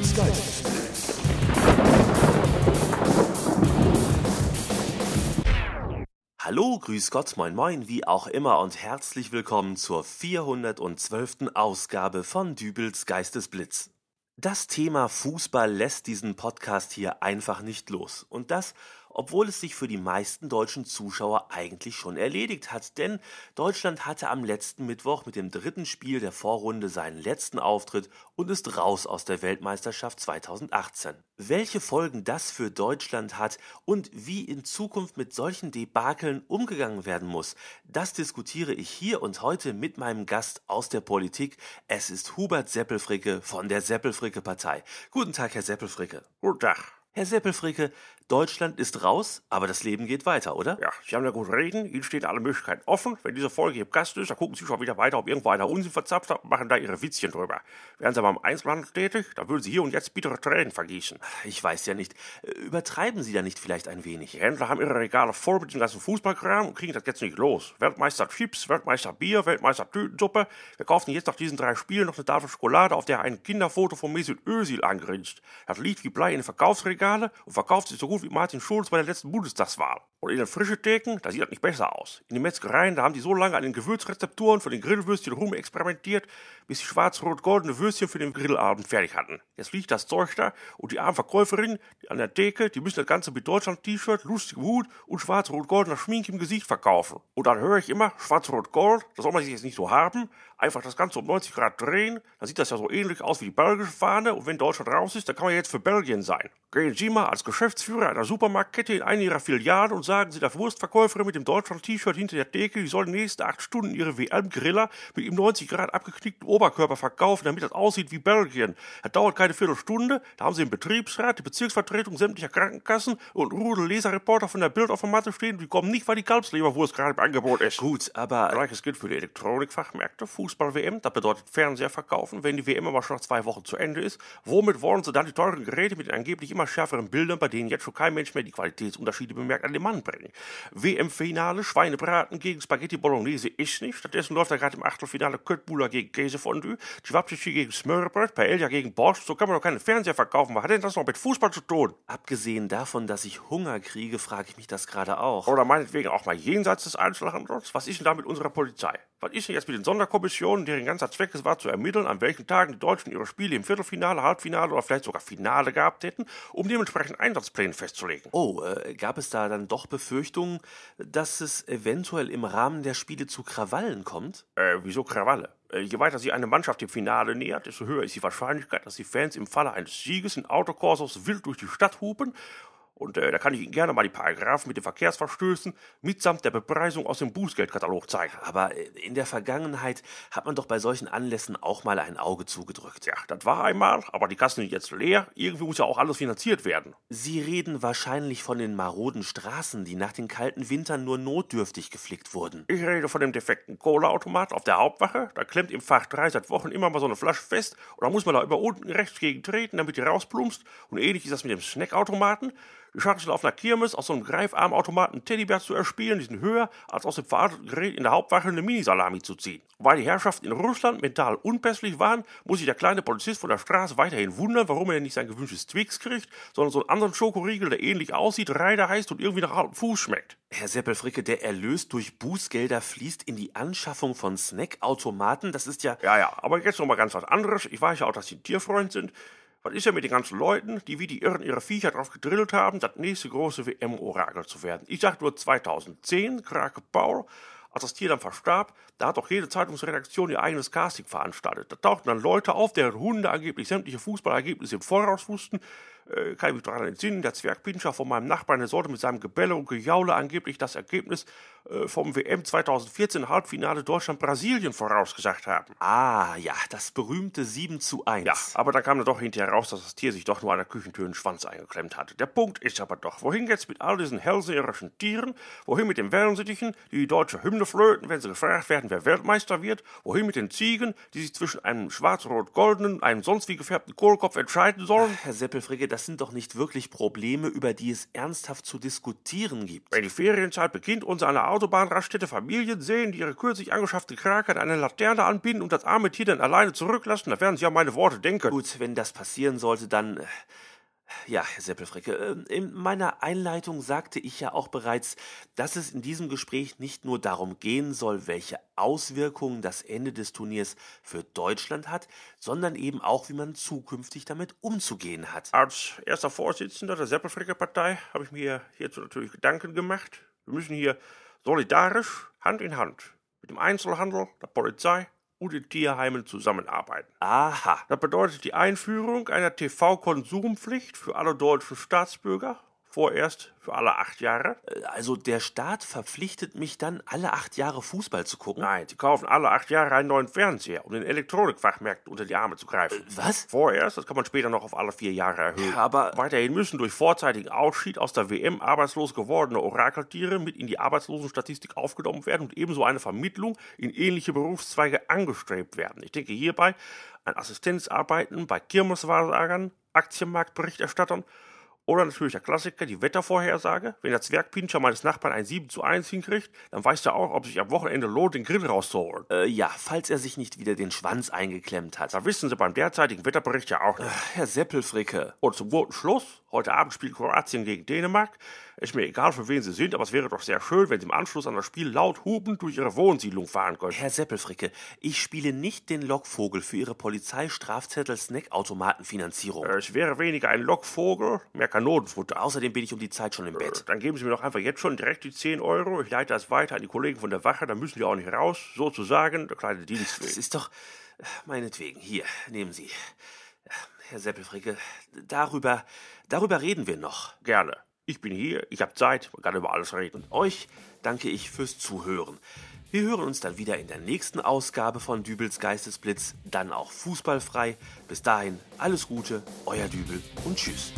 Geistesblitz. Hallo, grüß Gott, moin moin, wie auch immer und herzlich willkommen zur 412. Ausgabe von Dübels Geistesblitz. Das Thema Fußball lässt diesen Podcast hier einfach nicht los. Und das, obwohl es sich für die meisten deutschen Zuschauer eigentlich schon erledigt hat, denn Deutschland hatte am letzten Mittwoch mit dem dritten Spiel der Vorrunde seinen letzten Auftritt und ist raus aus der Weltmeisterschaft 2018. Welche Folgen das für Deutschland hat und wie in Zukunft mit solchen Debakeln umgegangen werden muss, das diskutiere ich hier und heute mit meinem Gast aus der Politik. Es ist Hubert Seppelfricke von der Seppelfricke Partei. Guten Tag, Herr Seppelfricke. Guten Tag. Herr Seppelfricke, Deutschland ist raus, aber das Leben geht weiter, oder? Ja, Sie haben ja gut reden. Ihnen stehen alle Möglichkeiten offen. Wenn diese Folge im Gast ist, dann gucken Sie schon wieder weiter, ob irgendwo einer Unsinn verzapft hat und machen da Ihre Witzchen drüber. Wären Sie aber im Einzelhandel tätig, dann würden Sie hier und jetzt bittere Tränen vergießen. Ich weiß ja nicht. Übertreiben Sie da nicht vielleicht ein wenig? Die Händler haben ihre Regale voll mit dem ganzen Fußballkram und kriegen das jetzt nicht los. Weltmeister Chips, Weltmeister Bier, Weltmeister Tütensuppe. Wir kaufen jetzt nach diesen drei Spielen noch eine Tafel Schokolade, auf der ein Kinderfoto von Mesut Özil angrinst. Das liegt wie Blei in den Verkaufsregale und verkauft sich so gut wie Martin Schulz bei der letzten Bundestagswahl. Und in den frischen Theken, da sieht das nicht besser aus. In den Metzgereien, da haben die so lange an den Gewürzrezepturen von den Grillwürstchen rumexperimentiert, bis sie schwarz-rot-goldene Würstchen für den Grillabend fertig hatten. Jetzt liegt das Zeug da und die armen Verkäuferinnen an der Theke, die müssen das Ganze mit Deutschland-T-Shirt, lustigem Hut und schwarz-rot-goldener Schminke im Gesicht verkaufen. Und dann höre ich immer, schwarz-rot-gold, das soll man sich jetzt nicht so haben, einfach das Ganze um 90 Grad drehen, dann sieht das ja so ähnlich aus wie die belgische Fahne und wenn Deutschland raus ist, dann kann man jetzt für Belgien sein. Gehen Sie mal als Geschäftsführer einer Supermarktkette in eine Ihrer Filialen und sagen Sie der Wurstverkäuferin mit dem Deutschland-T-Shirt hinter der Theke, die soll in den nächsten acht Stunden ihre WM-Griller mit ihm 90 Grad abgeknickten Oberkörper verkaufen, damit das aussieht wie Belgien. Das dauert keine Viertelstunde, da haben Sie den Betriebsrat, die Bezirksvertretung sämtlicher Krankenkassen und Rudel Leserreporter von der Bild auf der Matte stehen, die kommen nicht, weil die Kalbsleberwurst gerade im Angebot ist. Gut, aber Gleiches gilt für die Elektronikfachmärkte, Fußball-WM, das bedeutet Fernseher verkaufen, wenn die WM aber schon nach zwei Wochen zu Ende ist. Womit wollen Sie dann die teuren Geräte mit den angeblich immer schärferen Bildern, bei denen jetzt schon kein Mensch mehr die Qualitätsunterschiede bemerkt, an den Mann bringen? WM-Finale, Schweinebraten gegen Spaghetti Bolognese ist nicht. Stattdessen läuft da gerade im Achtelfinale Köttbullar gegen Käsefondue, Schwabschichi gegen Smörrebröt, Paella gegen Borscht. So kann man doch keinen Fernseher verkaufen. Was hat denn das noch mit Fußball zu tun? abgesehen davon, dass ich Hunger kriege, frage ich mich das gerade auch. Oder meinetwegen auch mal jenseits des Einzelhandels. Was ist denn da mit unserer Polizei? Was ist denn jetzt mit den Sonderkommissionen, deren ganzer Zweck es war, zu ermitteln, an welchen Tagen die Deutschen ihre Spiele im Viertelfinale, Halbfinale oder vielleicht sogar Finale gehabt hätten, um dementsprechend Einsatzpläne festzulegen? Oh, äh, gab es da dann doch Befürchtungen, dass es eventuell im Rahmen der Spiele zu Krawallen kommt? Äh, wieso Krawalle? Äh, je weiter sich eine Mannschaft dem Finale nähert, desto höher ist die Wahrscheinlichkeit, dass die Fans im Falle eines Sieges in Autokorsos wild durch die Stadt hupen. Und äh, da kann ich Ihnen gerne mal die Paragraphen mit den Verkehrsverstößen mitsamt der Bepreisung aus dem Bußgeldkatalog zeigen. Aber äh, in der Vergangenheit hat man doch bei solchen Anlässen auch mal ein Auge zugedrückt. Ja, das war einmal, aber die Kassen sind jetzt leer. Irgendwie muss ja auch alles finanziert werden. Sie reden wahrscheinlich von den maroden Straßen, die nach den kalten Wintern nur notdürftig geflickt wurden. Ich rede von dem defekten Kohleautomat auf der Hauptwache. Da klemmt im Fach 3 seit Wochen immer mal so eine Flasche fest und da muss man da über unten rechts gegen treten, damit die rausplumpst. Und ähnlich ist das mit dem Snackautomaten. Die Schachtel auf einer Kirmes aus so einem Greifarmautomaten Teddybär zu erspielen, die sind höher, als aus dem verarbeiteten Gerät in der Hauptwache eine Minisalami zu ziehen. Und weil die Herrschaften in Russland mental unpässlich waren, muss sich der kleine Polizist von der Straße weiterhin wundern, warum er denn nicht sein gewünschtes Twix kriegt, sondern so einen anderen Schokoriegel, der ähnlich aussieht, Reider heißt und irgendwie nach altem Fuß schmeckt. Herr Seppelfricke, der Erlös durch Bußgelder fließt in die Anschaffung von Snackautomaten. Das ist ja. Ja, ja, aber jetzt noch mal ganz was anderes. Ich weiß ja auch, dass Sie ein Tierfreund sind. Was ist ja mit den ganzen Leuten, die wie die Irren ihre Viecher drauf gedrillt haben, das nächste große WM-Orakel zu werden? Ich sag nur 2010, Krake Paul, als das Tier dann verstarb, da hat doch jede Zeitungsredaktion ihr eigenes Casting veranstaltet. Da tauchten dann Leute auf, deren Hunde angeblich sämtliche Fußballergebnisse im Voraus wussten. Äh, kann ich mich daran entsinnen, der Zwergpinscher von meinem Nachbarn, der sollte mit seinem Gebelle und Gejaule angeblich das Ergebnis äh, vom WM 2014 Halbfinale Deutschland-Brasilien vorausgesagt haben. Ah, ja, das berühmte 7 zu 1. Ja, aber dann kam dann doch hinterher raus, dass das Tier sich doch nur an der Küchentür einen Schwanz eingeklemmt hatte. Der Punkt ist aber doch, wohin jetzt mit all diesen hellseherischen Tieren? Wohin mit den Wellensittichen, die die deutsche Hymne flöten, wenn sie gefragt werden, wer Weltmeister wird? Wohin mit den Ziegen, die sich zwischen einem schwarz-rot-goldenen, einem sonst wie gefärbten Kohlkopf entscheiden sollen? Herr Seppelfricke, das das sind doch nicht wirklich Probleme, über die es ernsthaft zu diskutieren gibt. Wenn die Ferienzeit beginnt und Sie an der Autobahnraststätte Familien sehen, die ihre kürzlich angeschaffte Krake an eine Laterne anbinden und das arme Tier dann alleine zurücklassen, dann werden Sie an meine Worte denken. Gut, wenn das passieren sollte, dann äh, ja, Herr Seppelfricke, äh, in meiner Einleitung sagte ich ja auch bereits, dass es in diesem Gespräch nicht nur darum gehen soll, welche Auswirkungen das Ende des Turniers für Deutschland hat, sondern eben auch, wie man zukünftig damit umzugehen hat. Als erster Vorsitzender der Seppelfricke-Partei habe ich mir hierzu natürlich Gedanken gemacht. Wir müssen hier solidarisch, Hand in Hand, mit dem Einzelhandel, der Polizei und den Tierheimen zusammenarbeiten. Aha. Das bedeutet die Einführung einer TV-Konsumpflicht für alle deutschen Staatsbürger, vorerst für alle acht Jahre. Äh, Also der Staat verpflichtet mich dann, alle acht Jahre Fußball zu gucken? Nein, sie kaufen alle acht Jahre einen neuen Fernseher, um den Elektronikfachmärkten unter die Arme zu greifen. Was? Vorerst, das kann man später noch auf alle vier Jahre erhöhen. Aber Weiterhin müssen durch vorzeitigen Ausschied aus der WM arbeitslos gewordene Orakeltiere mit in die Arbeitslosenstatistik aufgenommen werden und ebenso eine Vermittlung in ähnliche Berufszweige angestrebt werden. Ich denke hierbei an Assistenzarbeiten bei Kirmeswahrsagern, Aktienmarktberichterstattern oder natürlich der Klassiker, die Wettervorhersage. Wenn der Zwergpinscher meines Nachbarn ein 7 zu 1 hinkriegt, dann weiß er auch, ob sich am Wochenende lohnt, den Grill rauszuholen. äh, ja, falls er sich nicht wieder den Schwanz eingeklemmt hat. Da wissen Sie beim derzeitigen Wetterbericht ja auch nicht. Herr Seppelfricke, Und zum guten Schluss, heute Abend spielt Kroatien gegen Dänemark. Ist mir egal, für wen Sie sind, aber es wäre doch sehr schön, wenn Sie im Anschluss an das Spiel laut hupend durch Ihre Wohnsiedlung fahren könnten. Herr Seppelfricke, ich spiele nicht den Lockvogel für Ihre Polizeistrafzettel-Snackautomatenfinanzierung. Es wäre weniger ein Lockvogel, mehr Kanonenfutter. Außerdem bin ich um die Zeit schon im Bett. Dann geben Sie mir doch einfach jetzt schon direkt die 10 Euro. Ich leite das weiter an die Kollegen von der Wache, dann müssen die auch nicht raus. Sozusagen der kleine Das Dienstweg. ist doch. äh, Meinetwegen, hier, nehmen Sie. Herr Seppelfricke, darüber, darüber reden wir noch. Gerne. Ich bin hier, ich habe Zeit, man kann über alles reden. Euch danke ich fürs Zuhören. Wir hören uns dann wieder in der nächsten Ausgabe von Dübels Geistesblitz, dann auch fußballfrei. Bis dahin alles Gute, euer Dübel und tschüss.